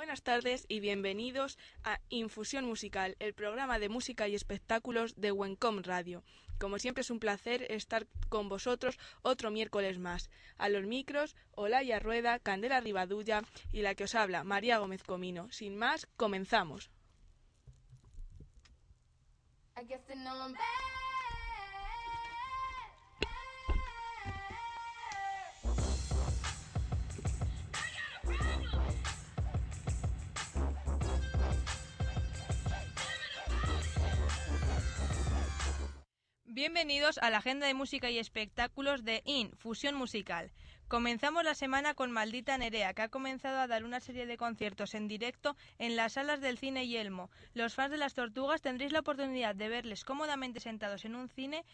buenas tardes y bienvenidos a Infusión Musical, el programa de música y espectáculos de Wencom Radio. Como siempre es un placer estar con vosotros otro miércoles más. A los micros, Olaya Rueda, Candela Rivadulla y la que os habla, María Gómez Comino. Sin más, comenzamos. Bienvenidos a la agenda de música y espectáculos de IN, Fusión Musical. Comenzamos la semana con Maldita Nerea, que ha comenzado a dar una serie de conciertos en directo en las salas del cine Yelmo. Los fans de las tortugas tendréis la oportunidad de verles cómodamente sentados en un cine,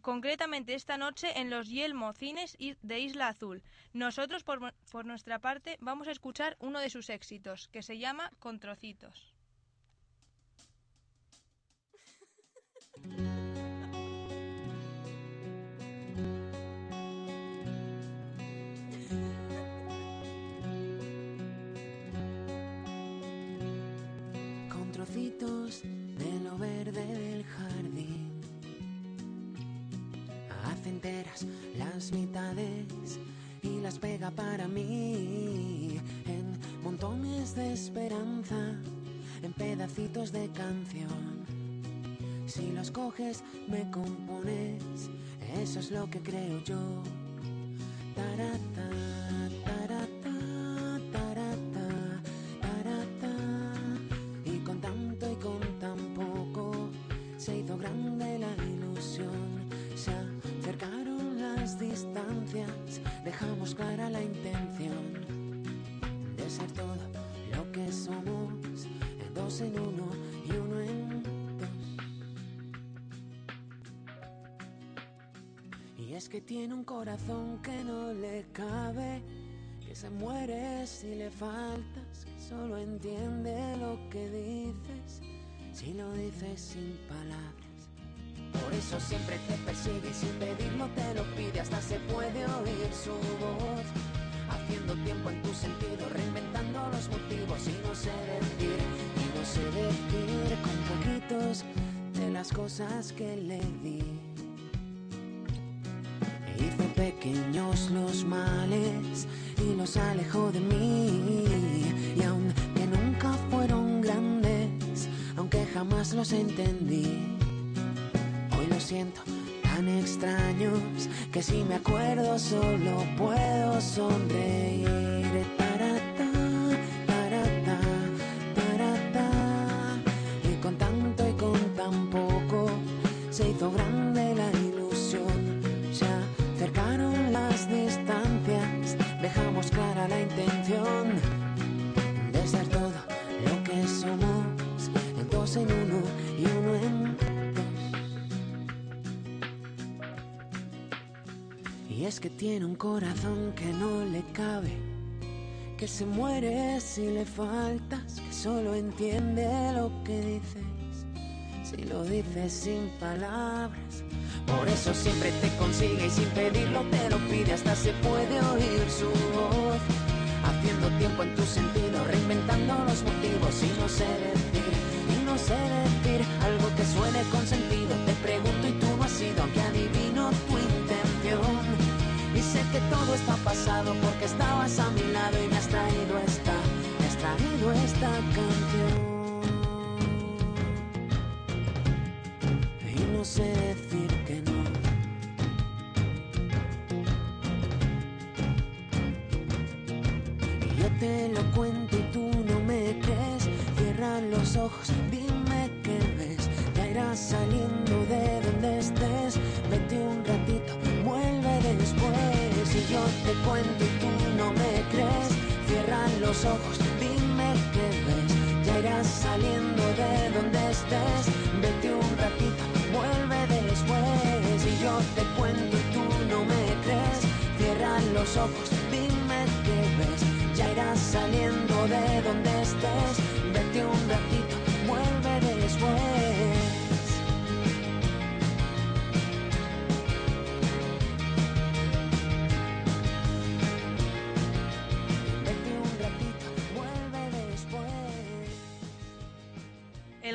concretamente esta noche en los Yelmo Cines de Isla Azul. Nosotros, por, por nuestra parte, vamos a escuchar uno de sus éxitos, que se llama Controcitos. verde del jardín. Hace enteras las mitades y las pega para mí en montones de esperanza, en pedacitos de canción. Si los coges, me compones, eso es lo que creo yo. Tarata, grande que solo entiende lo que dices si lo dices sin palabras. Por eso siempre te persigue y sin pedirlo te lo pide, hasta se puede oír su voz. Haciendo tiempo en tu sentido, reinventando los motivos y no sé decir, y no sé decir con poquitos de las cosas que le di. Hizo pequeños los males y los alejó de mí. Y aunque nunca fueron grandes, aunque jamás los entendí. Hoy los siento tan extraños que si me acuerdo solo puedo sonreír. Tarata, tarata, tarata. Y con tanto y con tan poco se hizo grande que tiene un corazón que no le cabe, que se muere si le faltas, que solo entiende lo que dices, si lo dices sin palabras. Por eso siempre te consigue y sin pedirlo te lo pide, hasta se puede oír su voz. Haciendo tiempo en tu sentido, reinventando los motivos y no sé decir no sé decir algo que suene con sentido. Te pregunto y tú no has sido, aunque que todo está pasado porque estabas a mi lado y me has traído esta, me has traído esta canción. Y no sé decir que no. Y yo te lo cuento y tú no me crees. Cierra los ojos, saliendo de donde estés. Vete un te cuento y tú no me crees. Cierra los ojos, dime qué ves. Ya irás saliendo de donde estés. Vete un ratito, vuelve después. Y yo te cuento y tú no me crees. Cierra los ojos, dime qué ves. Ya irás saliendo de donde estés. Vete un ratito,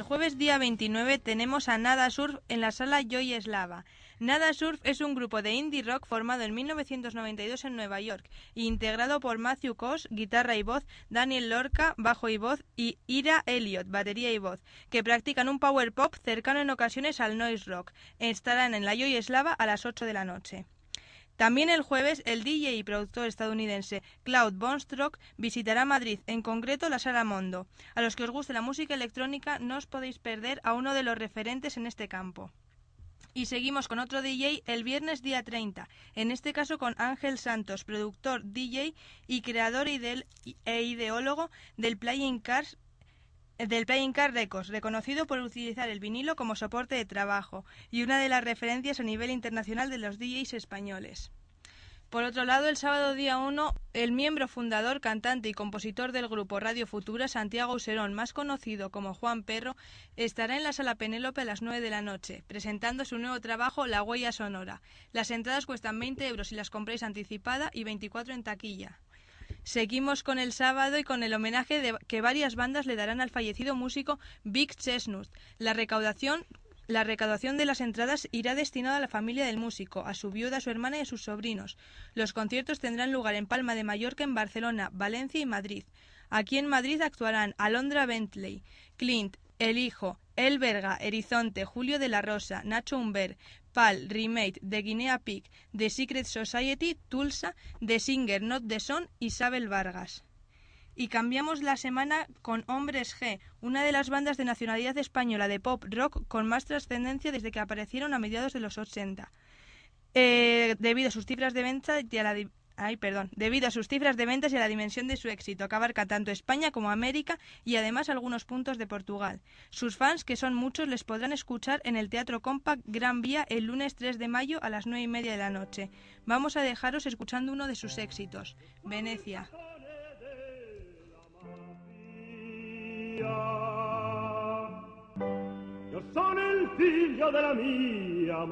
jueves día 29 tenemos a Nada Surf en la sala Joy Eslava. Nada Surf es un grupo de indie rock formado en 1992 en Nueva York e integrado por Matthew Koss, guitarra y voz, Daniel Lorca, bajo y voz, y Ira Elliot, batería y voz, que practican un power pop cercano en ocasiones al noise rock. Estarán en la Joy Eslava a las 8 de la noche. También el jueves el DJ y productor estadounidense Cloud Bonstrock visitará Madrid, en concreto la Sala Mondo. A los que os guste la música electrónica no os podéis perder a uno de los referentes en este campo. Y seguimos con otro DJ el viernes día 30, en este caso con Ángel Santos, productor, DJ y creador e ideólogo del Playing Cars del Playing Car Records, reconocido por utilizar el vinilo como soporte de trabajo y una de las referencias a nivel internacional de los DJs españoles. Por otro lado, el sábado día 1, el miembro fundador, cantante y compositor del grupo Radio Futura, Santiago Userón, más conocido como Juan Perro, estará en la Sala Penélope a las 9 de la noche, presentando su nuevo trabajo La Huella Sonora. Las entradas cuestan 20 euros si las compráis anticipada y 24 en taquilla. Seguimos con el sábado y con el homenaje que varias bandas le darán al fallecido músico Big Chestnut. La recaudación la recaudación de las entradas irá destinada a la familia del músico, a su viuda, a su hermana y a sus sobrinos. Los conciertos tendrán lugar en Palma de Mallorca, en Barcelona, Valencia y Madrid. Aquí en Madrid actuarán Alondra Bentley, Clint, El Hijo, El Verga, Erizonte, Julio de la Rosa, Nacho Humber, Pal, Remake, The Guinea Pig, The Secret Society, Tulsa, The Singer Not The Son, Isabel Vargas. Y cambiamos la semana con Hombres G, una de las bandas de nacionalidad española de pop rock con más trascendencia desde que aparecieron a mediados de los 80. Eh, debido a sus cifras de venta y a la Ay, perdón. Debido a sus cifras de ventas y a la dimensión de su éxito, que abarca tanto España como América y además algunos puntos de Portugal. Sus fans, que son muchos, les podrán escuchar en el Teatro Compact Gran Vía el lunes 3 de mayo a las 9 y media de la noche. Vamos a dejaros escuchando uno de sus éxitos, Venecia. Yo soy el figlio de la mía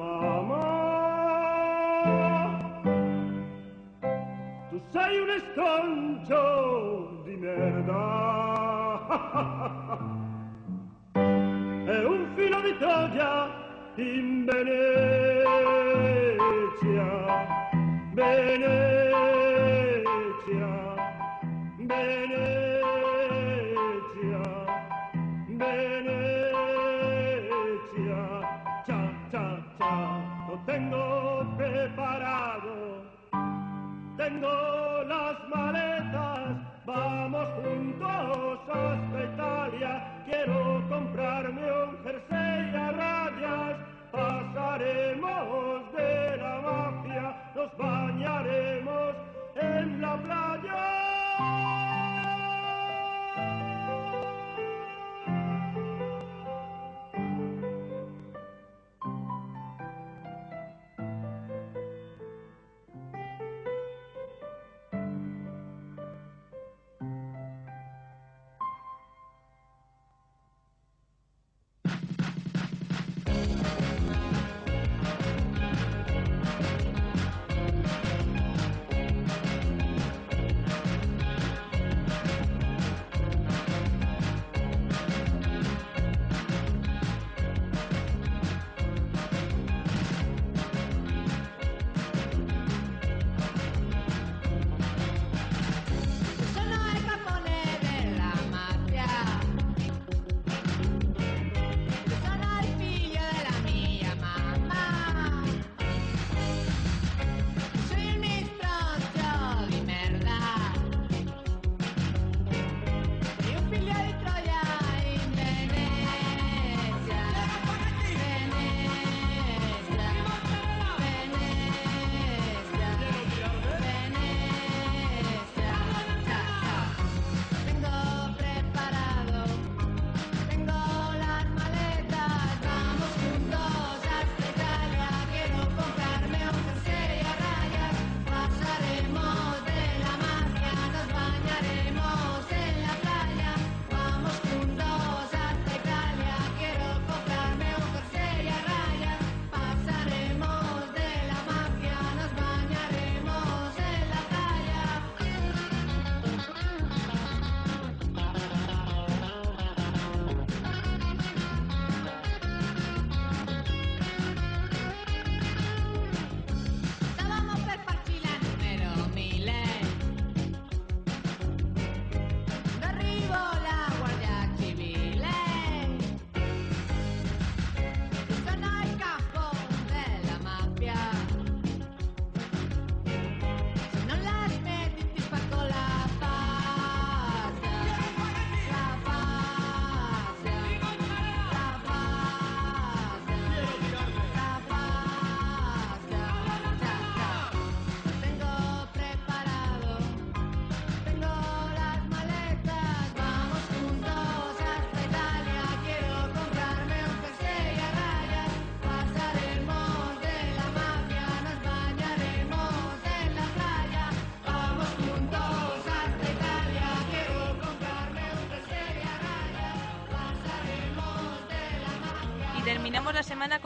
tu sei un estroncio di merda. E un filo di Troia in Venezia. Venezia. Venezia. Venezia. Cha cha cha lo tengo tengo las maletas, vamos juntos hasta Italia. Quiero comprarme un jersey a rayas, pasaremos de la mafia, nos bañaremos en la playa.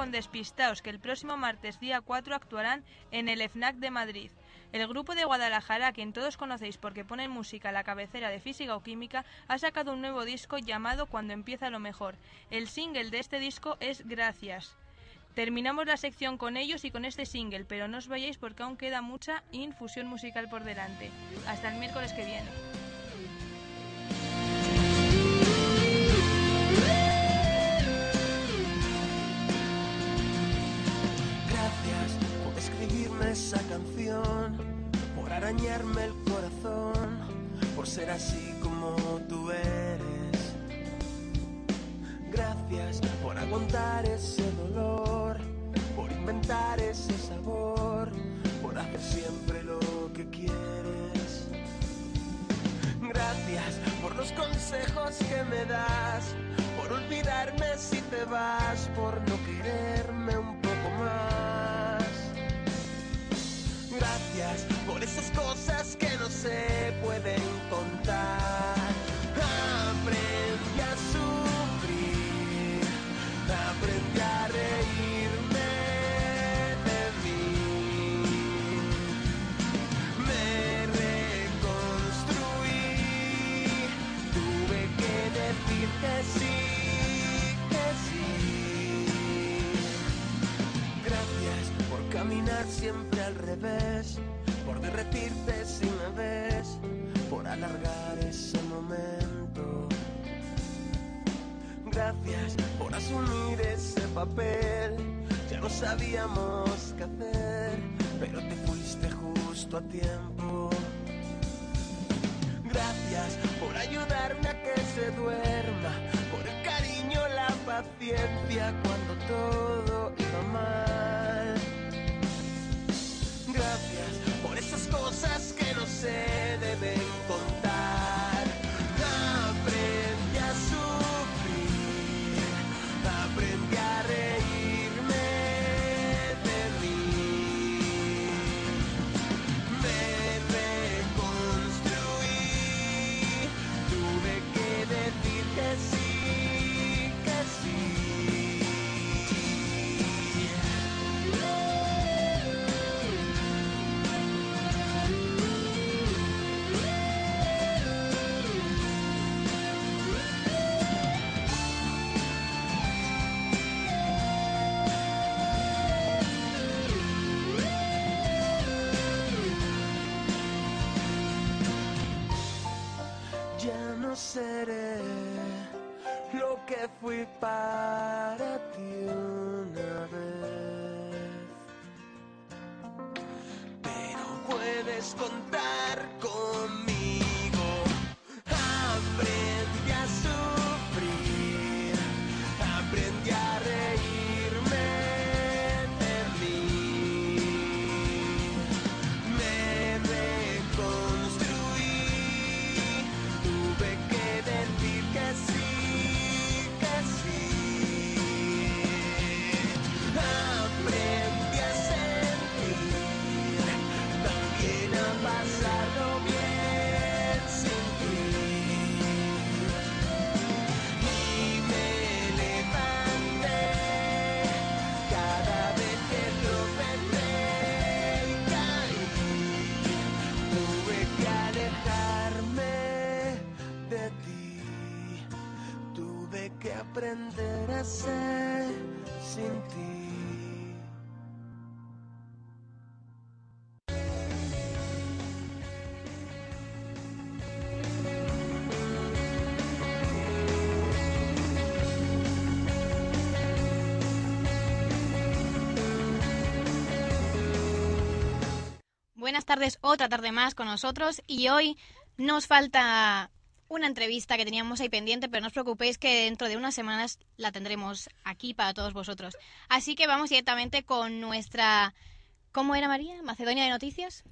Con Despistaos, que el próximo martes día 4 actuarán en el FNAC de Madrid. El grupo de Guadalajara, a quien todos conocéis porque ponen música a la cabecera de física o química, ha sacado un nuevo disco llamado Cuando empieza lo mejor. El single de este disco es Gracias. Terminamos la sección con ellos y con este single, pero no os vayáis porque aún queda mucha infusión musical por delante. Hasta el miércoles que viene. Gracias por escribirme esa canción, por arañarme el corazón, por ser así como tú eres. Gracias por aguantar ese dolor, por inventar ese sabor, por hacer siempre lo que quieres. Gracias por los consejos que me das, por olvidarme si te vas, por no quererme un cosas que no se pueden contar. Aprendí a sufrir, aprendí a reírme de mí. Me reconstruí, tuve que decir que sí, que sí. Gracias por caminar siempre al revés, si por alargar ese momento. Gracias por asumir ese papel, ya no sabíamos qué hacer, pero te fuiste justo a tiempo. Gracias por ayudarme a que se duerma, por el cariño, la paciencia cuando todo cosas que no se deben Buenas tardes, otra tarde más con nosotros y hoy nos falta una entrevista que teníamos ahí pendiente, pero no os preocupéis que dentro de unas semanas la tendremos aquí para todos vosotros. Así que vamos directamente con nuestra... ¿Cómo era María? ¿Macedonia de Noticias?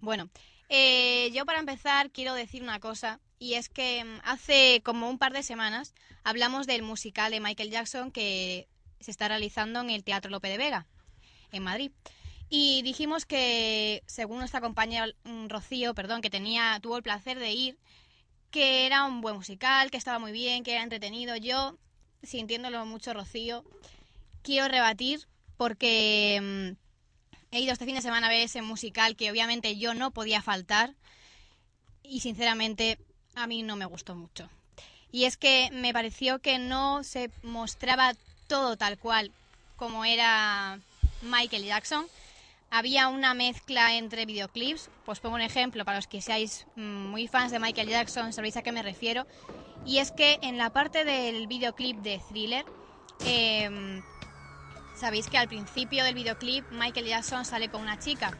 Bueno, eh, yo para empezar quiero decir una cosa y es que mm, hace como un par de semanas hablamos del musical de Michael Jackson que se está realizando en el Teatro Lope de Vega, en Madrid. Y dijimos que, según nuestra compañera mm, Rocío, perdón, que tenía, tuvo el placer de ir, que era un buen musical, que estaba muy bien, que era entretenido. Yo, sintiéndolo mucho, Rocío, quiero rebatir porque mm, he ido este fin de semana a ver ese musical que obviamente yo no podía faltar y sinceramente a mí no me gustó mucho. Y es que me pareció que no se mostraba todo tal cual como era Michael Jackson. Había una mezcla entre videoclips, pues pongo un ejemplo para los que seáis mm, muy fans de Michael Jackson, sabéis a qué me refiero. Y es que en la parte del videoclip de Thriller, em, sabéis que al principio del videoclip Michael Jackson sale con una chica,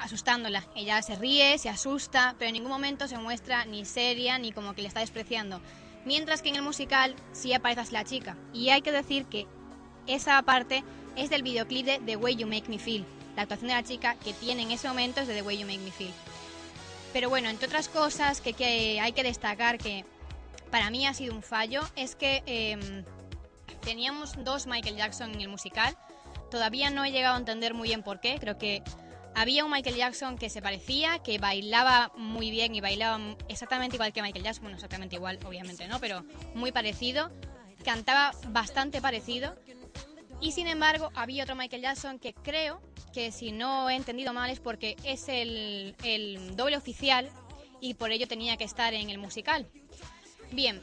asustándola. Ella se ríe, se asusta, pero en ningún momento se muestra ni seria ni como que le está despreciando. Mientras que en el musical sí aparece la chica. Y hay que decir que esa parte es del videoclip de The Way You Make Me Feel. La actuación de la chica que tiene en ese momento es de The Way You Make Me Feel. Pero bueno, entre otras cosas que, hay que destacar que para mí ha sido un fallo es que em, teníamos dos Michael Jackson en el musical. Todavía no he llegado a entender muy bien por qué. Creo que había un Michael Jackson que se parecía, que bailaba muy bien y bailaba exactamente igual que Michael Jackson. Bueno, exactamente igual, obviamente no, pero muy parecido. Cantaba bastante parecido. Y sin embargo, había otro Michael Jackson que creo que si no he entendido mal es porque es el, el doble oficial y por ello tenía que estar en el musical. Bien,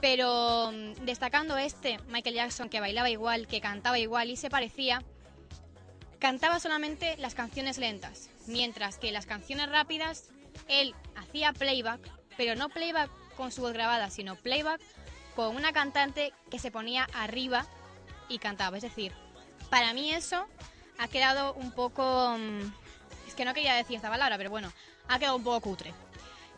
pero mm, destacando este Michael Jackson que bailaba igual, que cantaba igual y se parecía, cantaba solamente las canciones lentas, mientras que las canciones rápidas él hacía playback, pero no playback con su voz grabada, sino playback con una cantante que se ponía arriba y cantaba. Es decir, para mí eso ha quedado un poco... Mm, es que no quería decir esta palabra, pero bueno, ha quedado un poco cutre.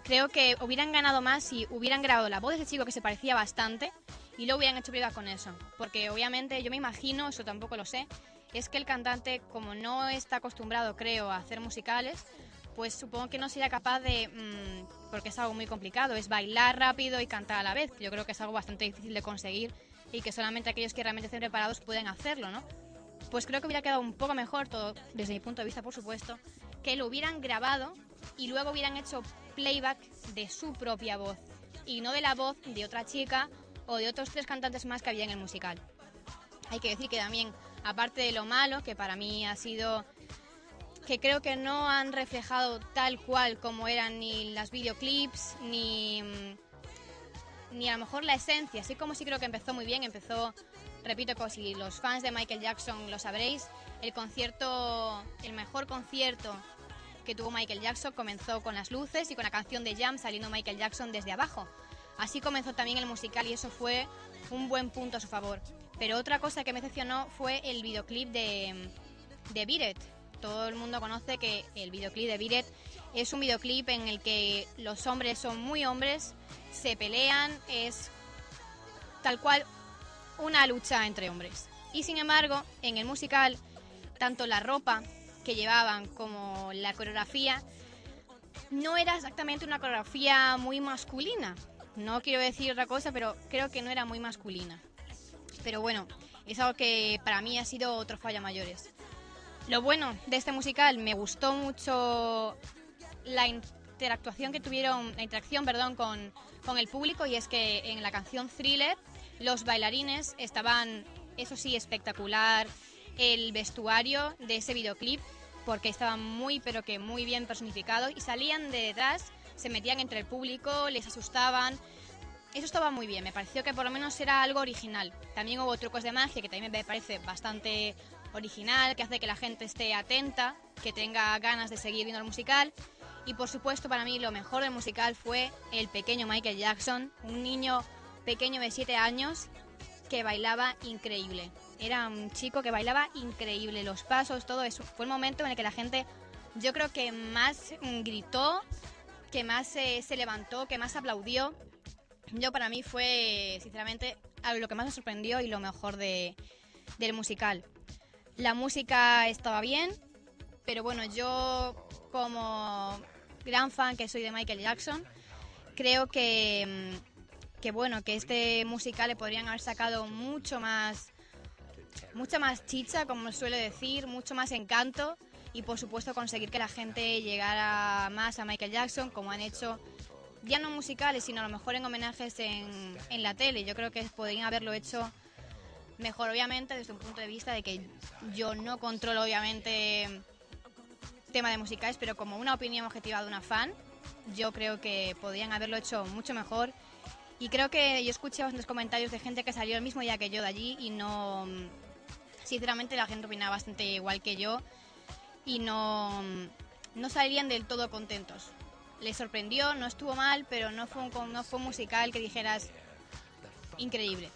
Creo que hubieran ganado más si hubieran grabado la voz de ese chico que se parecía bastante y luego hubieran hecho playback con eso. Porque obviamente yo me imagino, eso tampoco lo sé, es que el cantante, como no está acostumbrado, creo, a hacer musicales, pues supongo que no sería capaz de, mm, porque es algo muy complicado, es bailar rápido y cantar a la vez. Yo creo que es algo bastante difícil de conseguir y que solamente aquellos que realmente estén preparados pueden hacerlo, ¿no? Pues creo que hubiera quedado un poco mejor todo, desde mi punto de vista, por supuesto, que lo hubieran grabado y luego hubieran hecho playback de su propia voz y no de la voz de otra chica o de otros tres cantantes más que había en el musical. Hay que decir que también aparte de lo malo, que para mí ha sido que creo que no han reflejado tal cual como eran ni las videoclips, ni, mm, ni a lo mejor la esencia. Así como sí creo que empezó muy bien, empezó, repito, como si los fans de Michael Jackson lo sabréis, el concierto, el mejor concierto que tuvo Michael Jackson comenzó con las luces y con la canción de Jam saliendo Michael Jackson desde abajo. Así comenzó también el musical y eso fue un buen punto a su favor. Pero otra cosa que me decepcionó fue el videoclip de, de Biret. Todo el mundo conoce que el videoclip de Biret es un videoclip en el que los hombres son muy hombres, se pelean, es tal cual una lucha entre hombres. Y sin embargo, en el musical, tanto la ropa que llevaban como la coreografía no era exactamente una coreografía muy masculina. No quiero decir otra cosa, pero creo que no era muy masculina. Pero bueno, es algo que para mí ha sido otro falla mayores. Lo bueno de este musical, me gustó mucho la interactuación que tuvieron, la interacción, perdón, con, con el público y es que en la canción Thriller los bailarines estaban, eso sí, espectacular, el vestuario de ese videoclip porque estaba muy pero que muy bien personificado y salían de detrás, se metían entre el público, les asustaban, eso estaba muy bien, me pareció que por lo menos era algo original. También hubo trucos de magia que también me parece bastante original, que hace que la gente esté atenta, que tenga ganas de seguir viendo el musical. Y por supuesto para mí lo mejor del musical fue el pequeño Michael Jackson, un niño pequeño de 7 años que bailaba increíble. Era un chico que bailaba increíble, los pasos, todo eso. Fue el momento en el que la gente, yo creo que más gritó, que más se levantó, que más aplaudió yo para mí fue, sinceramente, lo que más me sorprendió y lo mejor de, del musical. La música estaba bien, pero bueno, yo como gran fan que soy de Michael Jackson, creo que, mm, que bueno, que este musical le podrían haber sacado mucho más, mucha más chicha, como suele decir, mucho más encanto y por supuesto conseguir que la gente llegara más a Michael Jackson, como han hecho ya no musicales, sino a lo mejor en homenajes en, en la tele. Yo creo que podrían haberlo hecho mejor, obviamente, desde un punto de vista de que yo no controlo, obviamente, tema de musicales, pero como una opinión objetiva de una fan, yo creo que podrían haberlo hecho mucho mejor. Y creo que yo escuché bastantes comentarios de gente que salió el mismo día que yo de allí y no. Sinceramente, la gente opinaba bastante igual que yo y no, no salían del todo contentos. Les sorprendió, no estuvo mal, pero no fue un, no fue musical que dijeras increíble.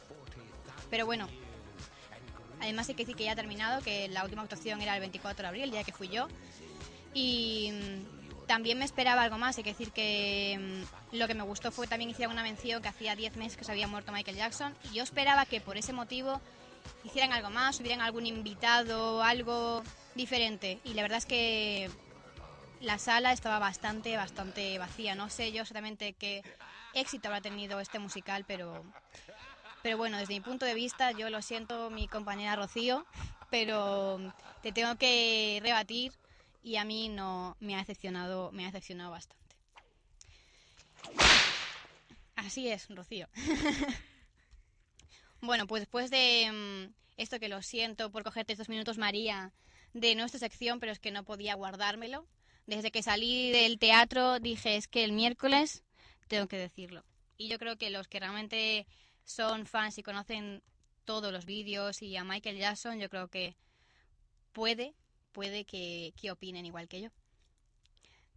Pero bueno, además hay que decir que ya ha terminado, que la última actuación era el 24 de abril, el día que fui yo. Y también me esperaba algo más, hay que decir que mm, lo que me gustó fue también hicieron una mención que hacía 10 meses que se había muerto Michael Jackson y yo esperaba que por ese motivo hicieran algo más, hubieran algún invitado, algo diferente. Y la verdad es que la sala estaba bastante, bastante vacía. No sé yo exactamente qué éxito habrá tenido este musical, pero, pero bueno, desde mi punto de vista, yo lo siento, mi compañera Rocío, pero te tengo que rebatir y a mí no me ha decepcionado, me ha decepcionado bastante. Así es, Rocío. bueno, pues después de mm, esto que lo siento por cogerte estos minutos, María, de nuestra sección, pero es que no podía guardármelo. Desde que salí del teatro dije, es que el miércoles tengo que decirlo. Y yo creo que los que realmente son fans y conocen todos los vídeos y a Michael Jackson, yo creo que puede, puede que, que opinen igual que yo.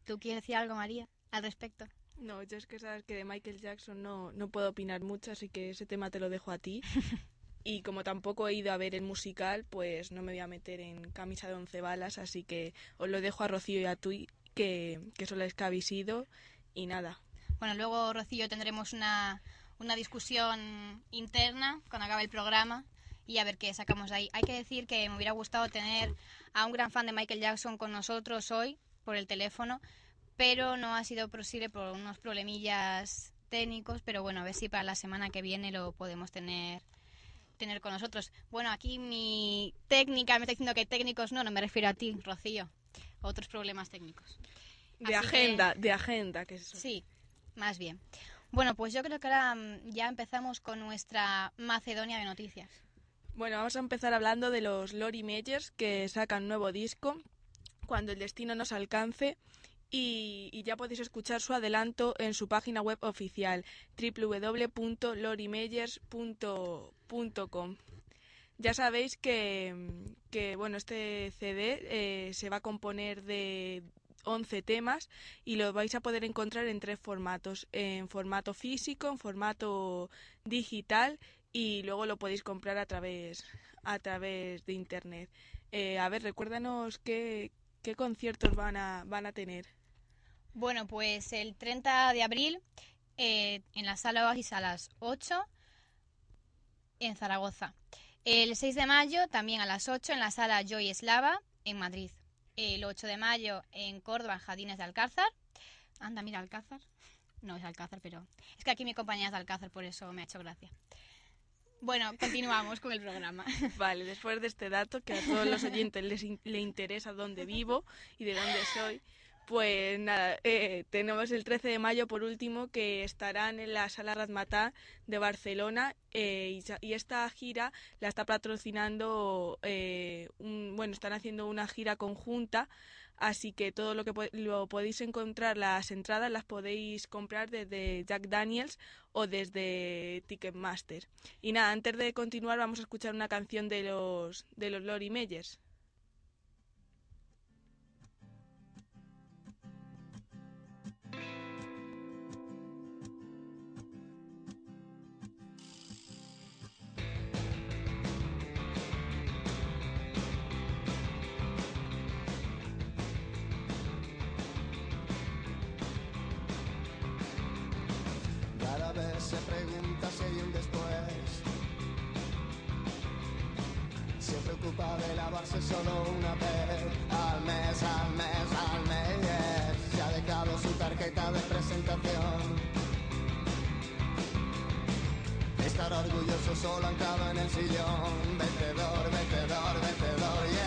¿Tú quieres decir algo, María, al respecto? No, yo es que sabes que de Michael Jackson no, no puedo opinar mucho, así que ese tema te lo dejo a ti. y como tampoco he ido a ver el musical, pues no me voy a meter en camisa de once balas, así que os lo dejo a Rocío y a tú, que, que son las que habéis ido, y nada. Bueno, luego, Rocío, tendremos una, una discusión interna cuando acabe el programa y a ver qué sacamos de ahí. Hay que decir que me hubiera gustado tener a un gran fan de Michael Jackson con nosotros hoy por el teléfono, pero no ha sido posible por unos problemillas técnicos, pero bueno, a ver si para la semana que viene lo podemos tener tener con nosotros. Bueno, aquí mi técnica me está diciendo que técnicos no, no me refiero a ti, Rocío. Otros problemas técnicos. De Así agenda, de agenda, que es eso. Sí, más bien. Bueno, pues yo creo que ahora mm, ya empezamos con nuestra Macedonia de noticias. Bueno, vamos a empezar hablando de los Lori Meyers que sacan nuevo disco, Cuando el destino nos alcance, y, ya podéis escuchar su adelanto en su página web oficial www.lorimeyers.com. Ya sabéis que, que, bueno, este CD eh, se va a componer de 11 temas y lo vais a poder encontrar en tres formatos, en formato físico, en formato digital y luego lo podéis comprar a través, a través de internet. Eh, a ver, recuérdanos qué, qué conciertos van a, van a tener. Bueno, pues el 30 de abril eh, en la sala Oasis a las 8 en Zaragoza. El 6 de mayo también a las 8 en la sala Joy Eslava en Madrid. El 8 de mayo en Córdoba, Jardines de Alcázar. Anda, mira, Alcázar. No es Alcázar, pero es que aquí mi compañía es de Alcázar, por eso me ha hecho gracia. Bueno, continuamos con el programa. Vale, después de este dato que a todos los oyentes les in- le interesa dónde vivo y de dónde soy, pues nada, eh, tenemos el 13 de mayo por último que estarán en la Sala Razmatá de Barcelona eh, y, y esta gira la está patrocinando, eh, un- bueno, están haciendo una gira conjunta, así que todo lo que lo podéis encontrar, las entradas las podéis comprar desde Jack Daniels o desde Ticketmaster. Y nada, antes de continuar vamos a escuchar una canción de los de los Lori Meyers. Preocupa de lavarse solo una vez al mes, al mes, al mes. Se ha dejado su tarjeta de presentación. Estará orgulloso solo anclado en el sillón. Vencedor, vencedor, vencedor, yeah,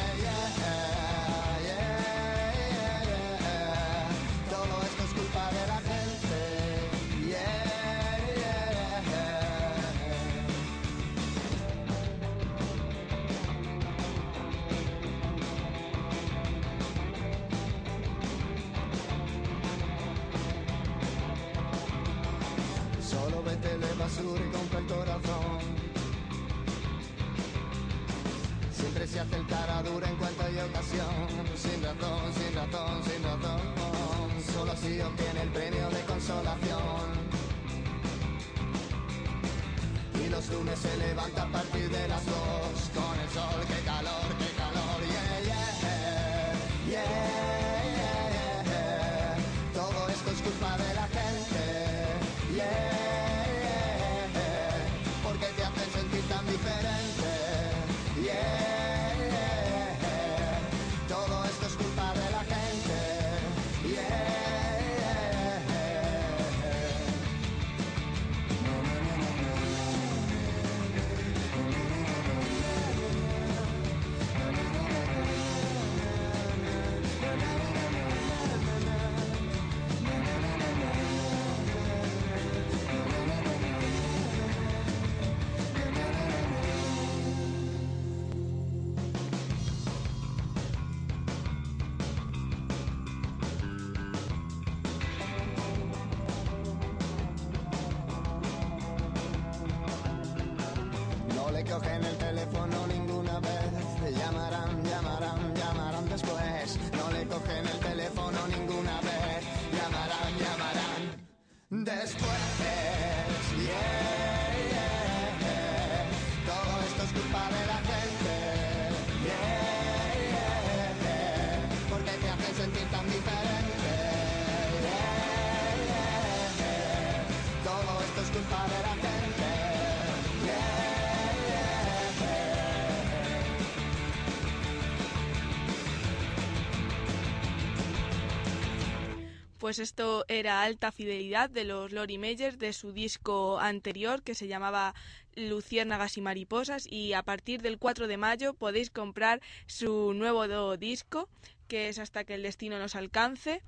Pues esto era Alta Fidelidad de los Lori Meyers de su disco anterior que se llamaba Luciérnagas y Mariposas y a partir del 4 de mayo podéis comprar su nuevo disco que es Hasta que el destino nos alcance.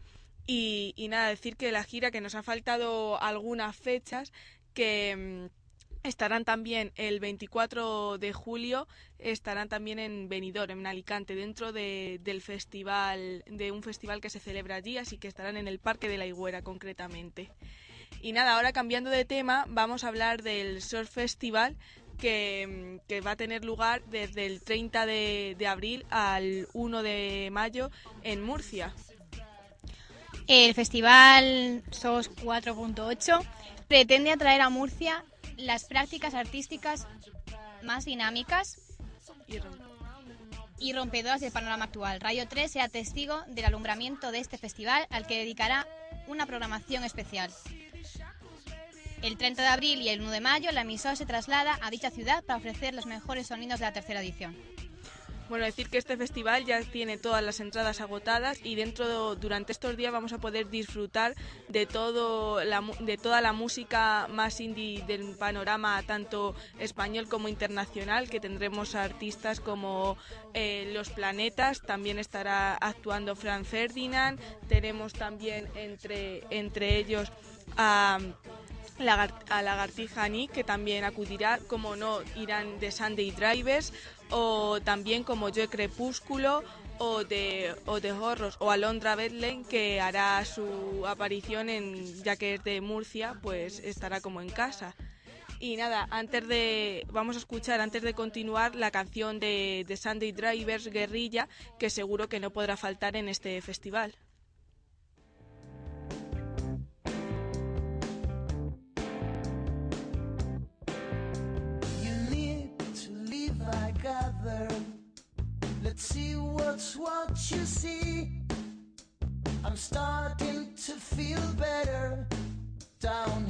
Y, y nada, decir que la gira que nos ha faltado algunas fechas que... mm, Estarán también el 24 de julio, estarán también en Benidorm, en Alicante, dentro de, del festival, de un festival que se celebra allí, así que estarán en el Parque de la Higuera concretamente. Y nada, ahora cambiando de tema, vamos a hablar del Surf Festival que, que va a tener lugar desde el 30 de, de abril al 1 de mayo en Murcia. El festival SOS 4.8 pretende atraer a Murcia las prácticas artísticas más dinámicas Y rom- y rompedoras del panorama actual. Radio 3 será testigo del alumbramiento de este festival al que dedicará una programación especial. El 30 de abril y el 1 de mayo la emisora se traslada a dicha ciudad para ofrecer los mejores sonidos de la tercera edición. Bueno, decir que este festival ya tiene todas las entradas agotadas y dentro durante estos días vamos a poder disfrutar de todo de toda la música más indie del panorama tanto español como internacional, que tendremos artistas como eh, Los Planetas, también estará actuando Fran Ferdinand, tenemos también entre entre ellos a a Lagartija Nick, que también acudirá, como no, irán de Sunday Drivers, o también como Yo Crepúsculo, o de, o de Horros, o Alondra Bedlen, que hará su aparición, en, ya que es de Murcia, pues estará como en casa. Y nada, antes de, vamos a escuchar, antes de continuar, la canción de, de Sunday Drivers, Guerrilla, que seguro que no podrá faltar en este festival. Gather. Let's see what's what you see. I'm starting to feel better down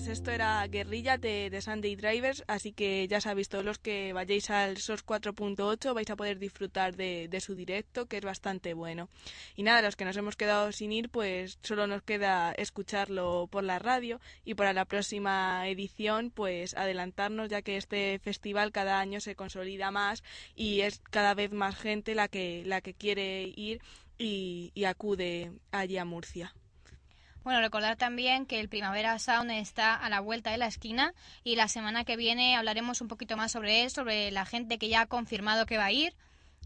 pues esto era Guerrilla de, de Sunday Drivers, así que ya sabéis, todos los que vayáis al SOS 4.8 vais a poder disfrutar de, su directo, que es bastante bueno. Y nada, los que nos hemos quedado sin ir, pues solo nos queda escucharlo por la radio y para la próxima edición, pues adelantarnos, ya que este festival cada año se consolida más y es cada vez más gente la que, la que quiere ir y acude allí a Murcia. Bueno, recordar también que el Primavera Sound está a la vuelta de la esquina y la semana que viene hablaremos un poquito más sobre él, sobre la gente que ya ha confirmado que va a ir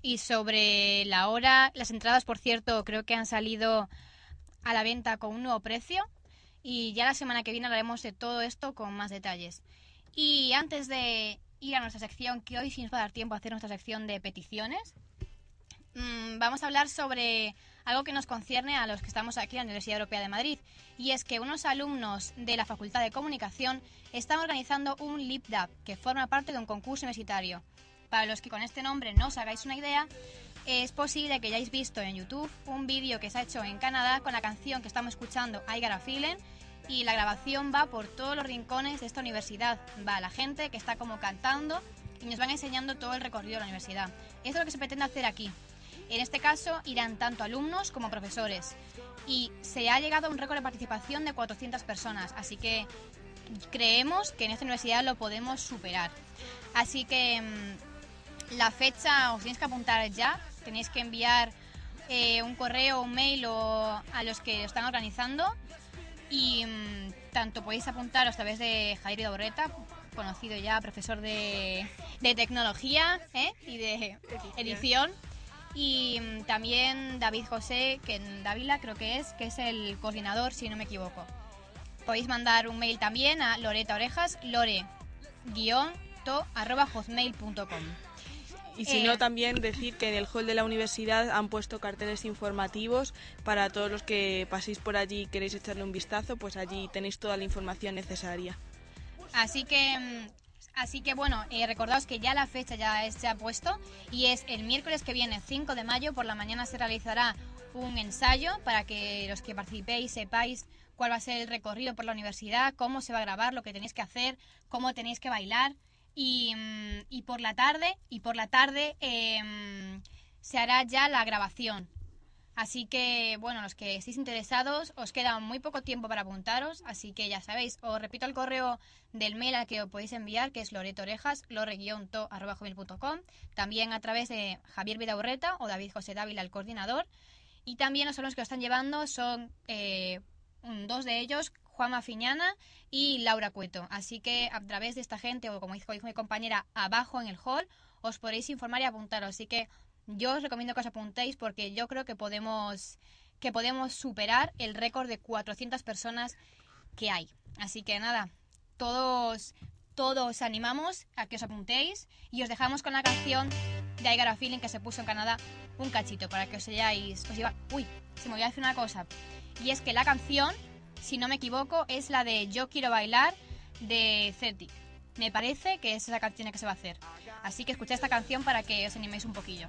y sobre la hora. Las entradas, por cierto, creo que han salido a la venta con un nuevo precio y ya la semana que viene hablaremos de todo esto con más detalles. Y antes de ir a nuestra sección, que hoy sí nos va a dar tiempo a hacer nuestra sección de peticiones, mmm, vamos a hablar sobre algo que nos concierne a los que estamos aquí en la Universidad Europea de Madrid, y es que unos alumnos de la Facultad de Comunicación están organizando un LipDAP, que forma parte de un concurso universitario. Para los que con este nombre no os hagáis una idea, es posible que hayáis visto en YouTube un vídeo que se ha hecho en Canadá con la canción que estamos escuchando, I Got a Feeling, y la grabación va por todos los rincones de esta universidad. Va la gente que está como cantando y nos van enseñando todo el recorrido de la universidad. Esto es lo que se pretende hacer aquí. En este caso irán tanto alumnos como profesores. Y se ha llegado a un récord de participación de 400 personas, así que creemos que en esta universidad lo podemos superar. Así que mmm, la fecha os tenéis que apuntar ya, tenéis que enviar eh, un correo, un mail o a los que lo están organizando y mmm, tanto podéis apuntaros a través de Jair Dorreta, conocido ya profesor de, de tecnología ¿eh? y de edición y mm, también David José, que en Dávila creo que es, que es el coordinador, si no me equivoco. Podéis mandar un mail también a Loreta Orejas, lore-to-hotmail.com. Y si Eh, no, también decir que en el hall de la universidad han puesto carteles informativos para todos los que paséis por allí y queréis echarle un vistazo, pues allí tenéis toda la información necesaria. Así que, mm, así que bueno, eh, recordaos que ya la fecha ya se ha puesto y es el miércoles que viene, 5 de mayo, por la mañana se realizará un ensayo para que los que participéis sepáis cuál va a ser el recorrido por la universidad, cómo se va a grabar, lo que tenéis que hacer, cómo tenéis que bailar y, mm, y por la tarde y por la tarde em, se hará ya la grabación. Así que, bueno, los que estéis interesados, os queda muy poco tiempo para apuntaros, así que ya sabéis, os repito el correo del mail al que os podéis enviar, que es loretorejas, lore-to.com, también a través de Javier Vidaurreta o David José Dávila, el coordinador, y también los alumnos que lo están llevando son eh, dos de ellos, Juanma Fiñana y Laura Cueto. Así que a través de esta gente, o como dijo, dijo mi compañera, abajo en el hall, os podréis informar y apuntaros. Así que yo os recomiendo que os apuntéis porque yo creo que podemos, que podemos superar el récord de 400 personas que hay. Así que nada, todos, todos animamos a que os apuntéis y os dejamos con la canción de I Got a Feeling que se puso en Canadá un cachito para que os hayáis... Uy, se me olvidó decir una cosa. Y es que la canción, si no me equivoco, es la de Yo Quiero Bailar de Celtic. Me parece que es esa canción que se va a hacer. Así que escuchad esta canción para que os animéis un poquillo.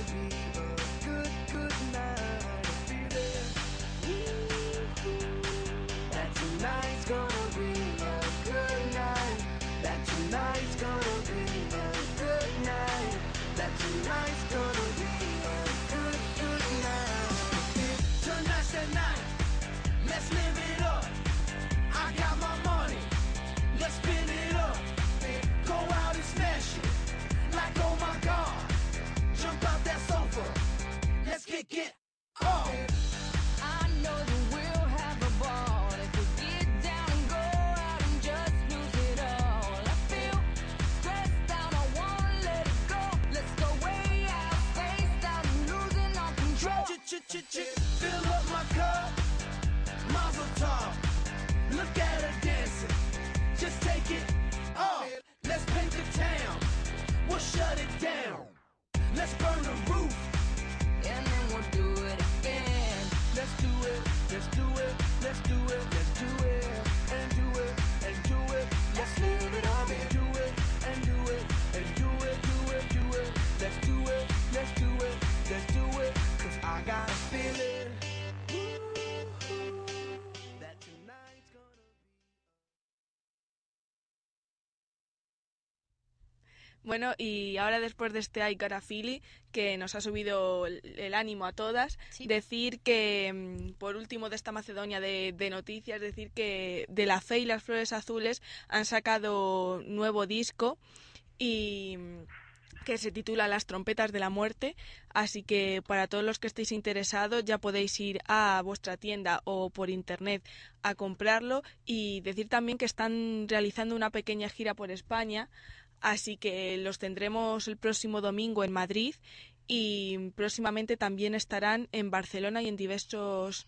chit chit. Bueno, y ahora después de este Ay Carafili, que nos ha subido el, ánimo a todas, Sí. decir que, mm, por último de esta Macedonia de, de noticias, decir que de la fe y las flores azules han sacado nuevo disco y mm, que se titula Las trompetas de la muerte, así que para todos los que estéis interesados ya podéis ir a vuestra tienda o por internet a comprarlo y decir también que están realizando una pequeña gira por España, así que los tendremos el próximo domingo en Madrid y próximamente también estarán en Barcelona y en diversos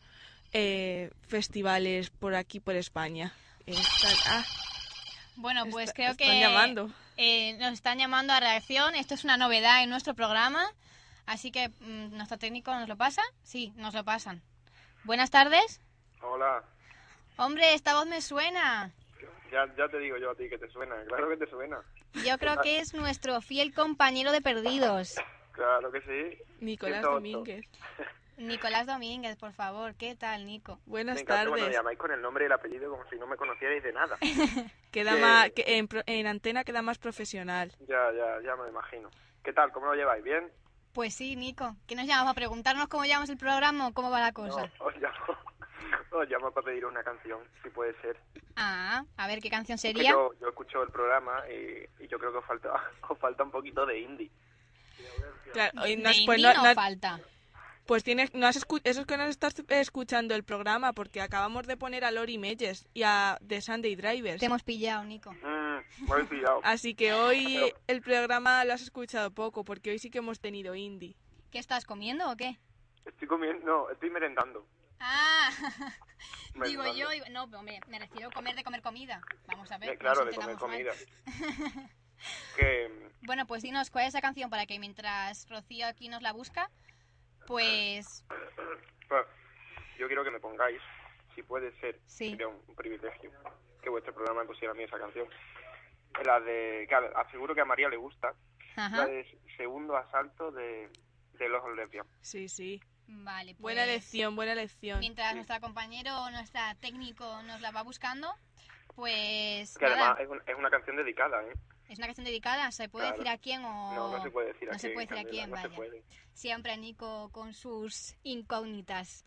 eh, festivales por aquí por España. Están- ah, Bueno, pues está- creo están que llamando. eh, nos están llamando a reacción. Esto es una novedad en nuestro programa. Así que mm, nuestro técnico nos lo pasa. Sí, nos lo pasan. Buenas tardes. Hola, Hombre, esta voz me suena. ya, ya te digo yo a ti que te suena, claro que te suena. Yo creo que es nuestro fiel compañero de perdidos. Claro que sí. Nicolás. Domínguez. Nicolás Domínguez, por favor. ¿Qué tal, Nico? Buenas Me encanta cuando me tardes. llamáis con el nombre y el apellido como si no me conocierais de nada. Queda que- más, que en, pro- en antena queda más profesional. ya, ya, ya me imagino. ¿Qué tal? ¿Cómo lo lleváis? ¿Bien? Pues sí, Nico. ¿Qué nos llamamos a preguntarnos cómo llevamos el programa o cómo va la cosa? No, os llamo, os llamo para pedir una canción, si puede ser. Ah, a ver qué canción Es que sería. yo, yo escucho el programa y, y yo creo que os falta, os falta un poquito de indie. Claro, y no De pues, indie no- no no- falta. pues tienes, no has escu- eso es que no estás escuchando el programa porque acabamos de poner a Lori Meyers y a The Sunday Drivers. Te hemos pillado, Nico. Mm, me pillado. Así que hoy Pero- el programa lo has escuchado poco porque hoy sí que hemos tenido indie. ¿Qué estás comiendo o qué? Estoy comiendo, no, estoy merendando. Ah, digo yo, digo- no, pero me, me refiero a comer de comer comida. Vamos a ver. Eh, claro, de comer comida. que Bueno, pues dinos cuál es esa canción para que mientras Rocío aquí nos la busca, pues yo quiero que me pongáis, si puede ser, Sí. sería un, privilegio que vuestro programa me pusiera a mí esa canción. La de, que aseguro que a María le gusta, la de Segundo Asalto de, de los lesbianos. Sí, sí. Vale, pues Buena lección, buena lección. mientras Sí. nuestra compañero o nuestra técnico nos la va buscando, pues Que nada, además es, un- es una canción dedicada, ¿eh? es una canción dedicada, ¿se puede Claro. decir a quién o No, no se puede decir no a se quién, puede decir a quién, no se puede. Siempre Nico con sus incógnitas.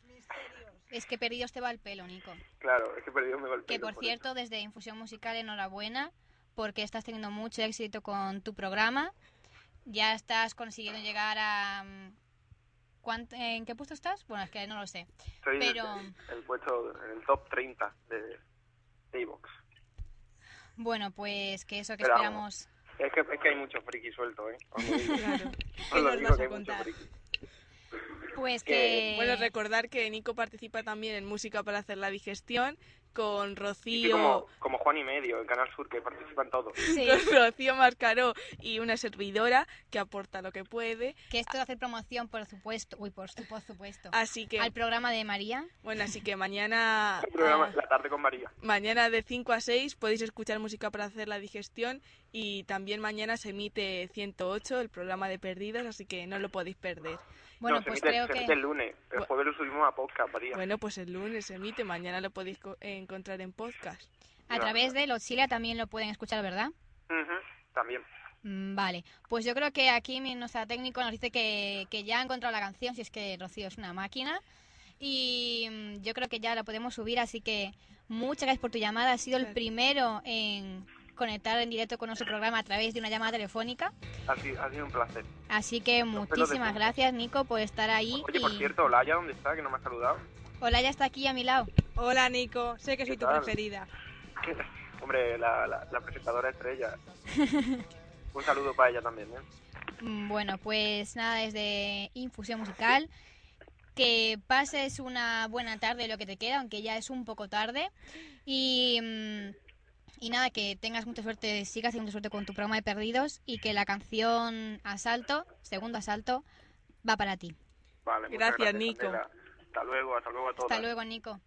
Es que perdidos te va el pelo, Nico. Claro, es que perdido me golpeé. Que por cierto, desde Infusión Musical, enhorabuena, porque estás teniendo mucho éxito con tu programa. Ya estás consiguiendo llegar a... mm, ¿cuánt- ¿En qué puesto estás? Bueno, es que no lo sé. Estoy pero- en el puesto, en el top 30 de, de. Bueno, pues que eso que Pero esperamos... Es que, es que hay mucho friki suelto, ¿eh? Os lo digo, Claro. os ¿Qué lo nos digo vas que a hay mucho contar? friki. Pues que- que... Bueno, recordar que Nico participa también en Música para hacer la digestión con Y Rocío, como, como Juan y Medio, en Canal Sur, que participan todos. Sí, con Rocío Mascaró y una servidora que aporta lo que puede. que esto de hacer promoción, por supuesto, uy, por, su- por supuesto, Así que, al programa de María. bueno, así que mañana, El programa ah, La tarde con María. mañana de 5 a 6 podéis escuchar música para hacer la digestión y también mañana se emite 108, el programa de perdidos, así que no lo podéis perder. Bueno, no, se pues emite, creo se que... emite el lunes. El jueves lo subimos a podcast, María. Bueno, pues el lunes se emite, mañana lo podéis co- encontrar en podcast. A través de Lotsilia también lo pueden escuchar, ¿verdad? Ujú, También. Mm, Vale, pues yo creo que aquí mi- nuestra técnico nos dice que, que ya ha encontrado la canción, si es que Rocío es una máquina. Y mm, yo creo que ya la podemos subir, así que muchas gracias por tu llamada. Has sido el primero en conectar en directo con nuestro programa a través de una llamada telefónica. Ha sido, ha sido un placer. Así que muchísimas gracias, Nico, por estar ahí. Oye, por cierto, Olaya, ¿dónde está? Que no me ha saludado. Hola, ya está aquí a mi lado. Hola Nico, sé que ¿Qué soy tu preferida. Hombre, la, la, la presentadora estrella. un saludo para ella también, ¿eh? Mm, Bueno, pues nada, desde Infusión Musical. Que pases una buena tarde lo que te queda, aunque ya es un poco tarde. Y, mm, y nada, que tengas mucha suerte, sigas teniendo suerte con tu programa de perdidos y que la canción Asalto, segundo asalto, va para ti. Vale, muchas Gracias, Nico. Candela. Hasta luego, hasta luego a todos. Hasta luego, Nico.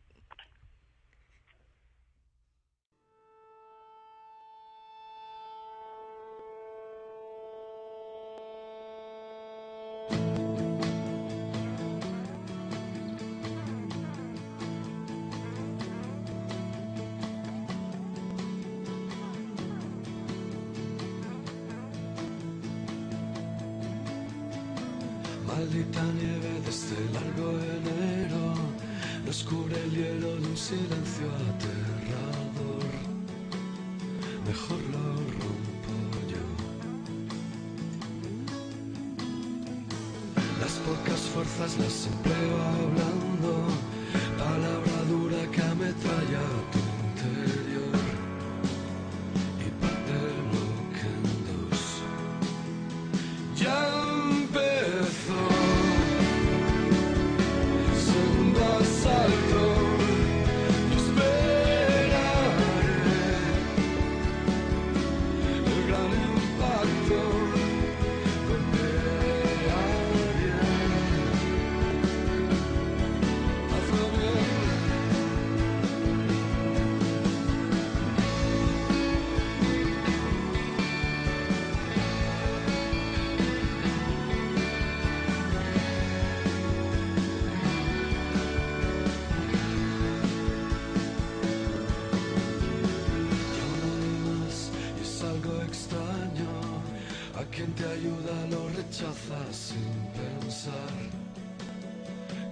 Quien te ayuda lo rechazas sin pensar.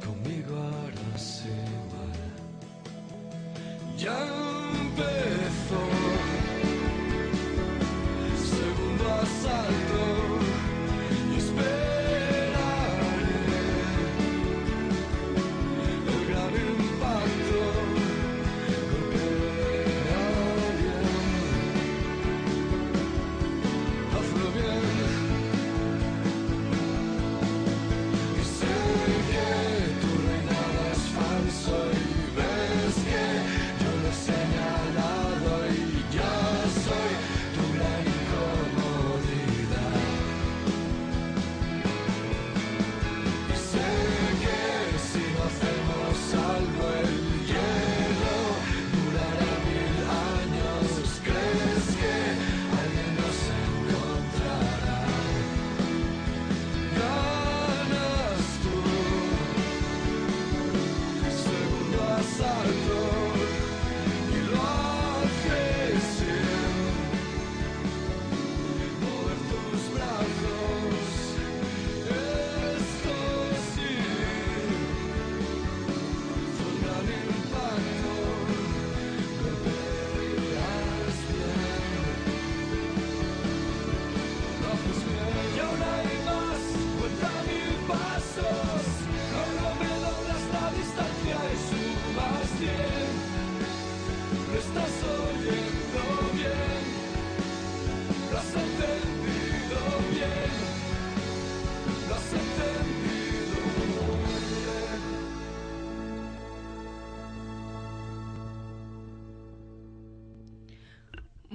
Conmigo harás igual. Ya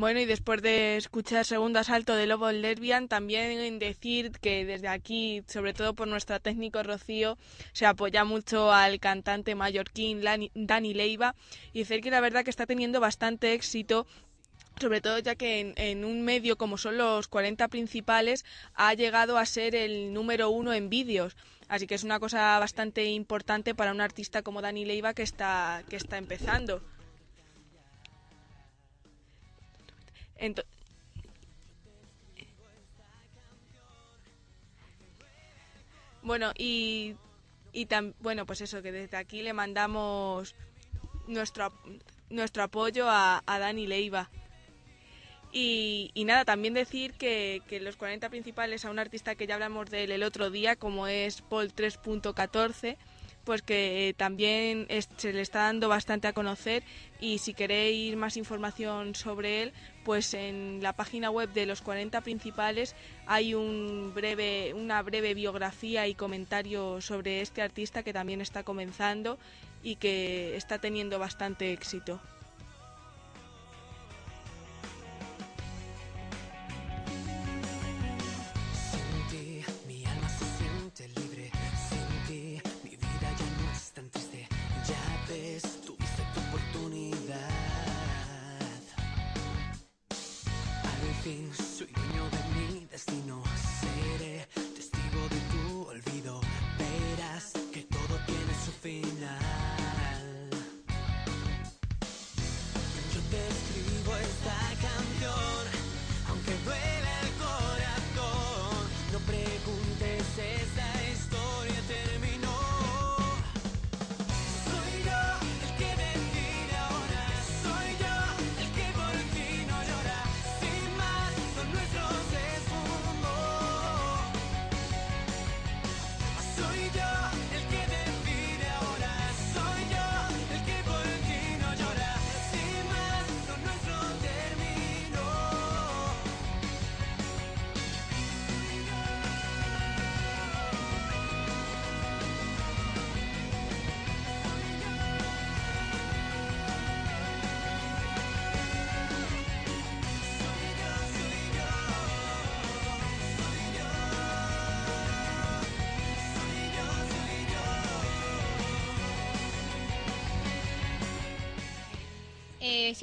Bueno, y después de escuchar Segundo Asalto de Lobo Lesbian, también decir que desde aquí, sobre todo por nuestra técnico Rocío, se apoya mucho al cantante mallorquín Dani Leiva y decir que la verdad que está teniendo bastante éxito sobre todo ya que en, en un medio como son los 40 principales ha llegado a ser el número uno en vídeos. Así que es una cosa bastante importante para un artista como Dani Leiva que está, que está empezando. Bueno, y, y bueno, pues eso, que desde aquí le mandamos nuestro, nuestro apoyo a, a Dani Leiva. Y, y nada, también decir que, que los 40 principales a un artista que ya hablamos de él el otro día, como es Paul 3.14, pues que eh, también se le está dando bastante a conocer y si queréis más información sobre él, pues en la página web de los 40 principales hay un breve, una breve biografía y comentario sobre este artista que también está comenzando y que está teniendo bastante éxito.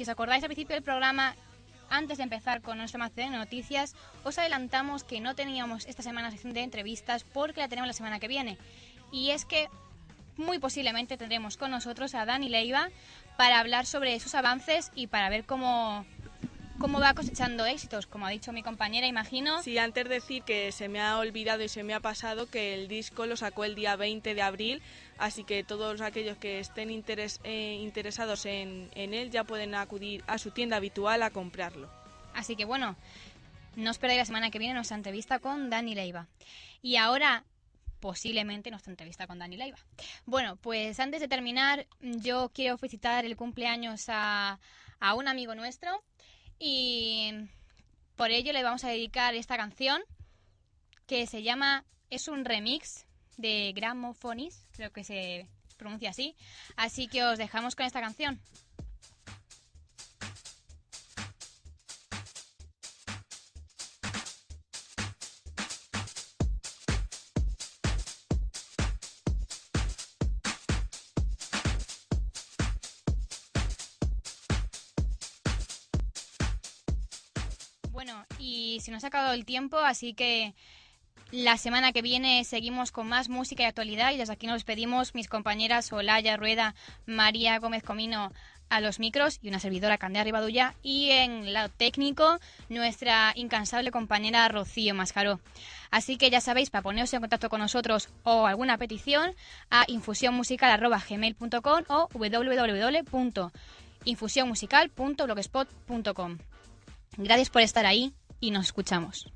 Si os acordáis al principio del programa, antes de empezar con nuestra maceta de noticias, os adelantamos que no teníamos esta semana sección de entrevistas porque la tenemos la semana que viene. Y es que muy posiblemente tendremos con nosotros a Dani Leiva para hablar sobre sus avances y para ver cómo, cómo va cosechando éxitos, como ha dicho mi compañera, imagino. Sí, antes decir que se me ha olvidado y se me ha pasado que el disco lo sacó el día 20 de abril, así que todos aquellos que estén interes- eh, interesados en, en él ya pueden acudir a su tienda habitual a comprarlo. Así que bueno, no os perdáis la semana que viene nuestra entrevista con Dani Leiva. Y ahora, posiblemente, nuestra entrevista con Dani Leiva. Bueno, pues antes de terminar, yo quiero felicitar el cumpleaños a, a un amigo nuestro y por ello le vamos a dedicar esta canción que se llama, es un remix de Gramophonis, creo que se pronuncia así. Así que os dejamos con esta canción. Se nos ha acabado el tiempo, así que la semana que viene seguimos con más música y actualidad y desde aquí nos despedimos mis compañeras Olaya Rueda, María Gómez Comino a los micros y una servidora Candea Ribadulla y en lado técnico nuestra incansable compañera Rocío Mascaró. Así que ya sabéis, para poneros en contacto con nosotros o alguna petición a infusionmusical.gmail.com o www.infusionmusical.blogspot.com. Gracias por estar ahí y nos escuchamos.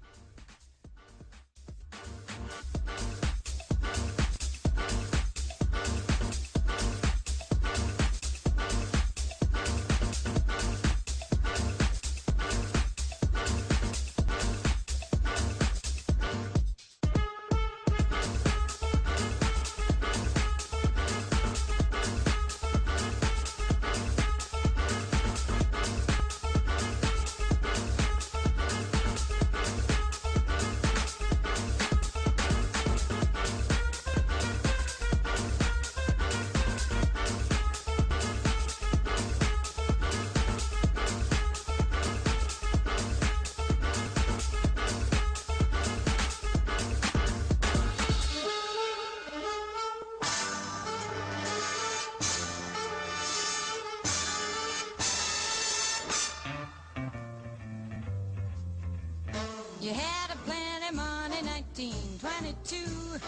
1922.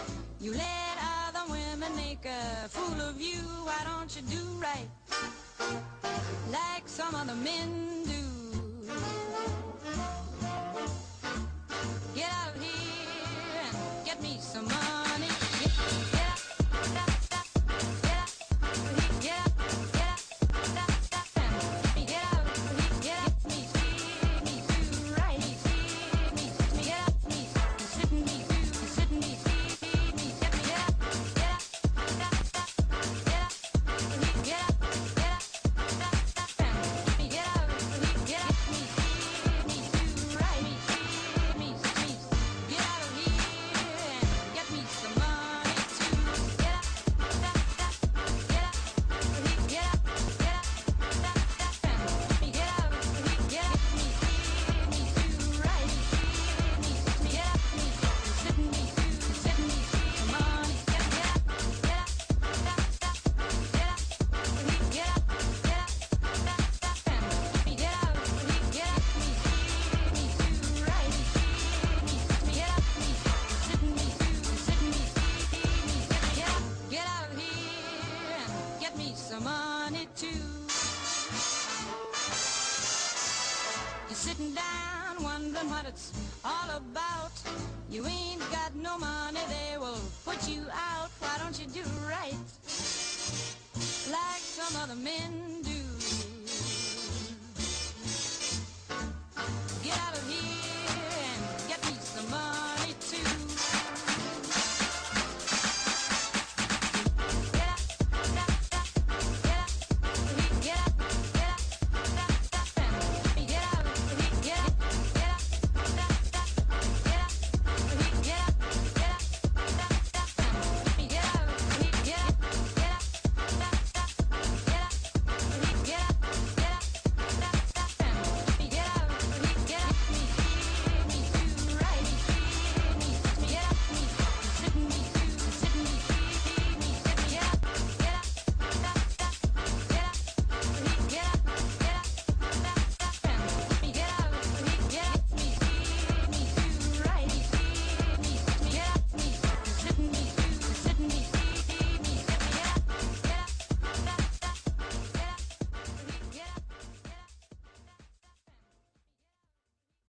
You let other women make a fool of you. Why don't you do right like some other men you out. Why don't you do right like some other men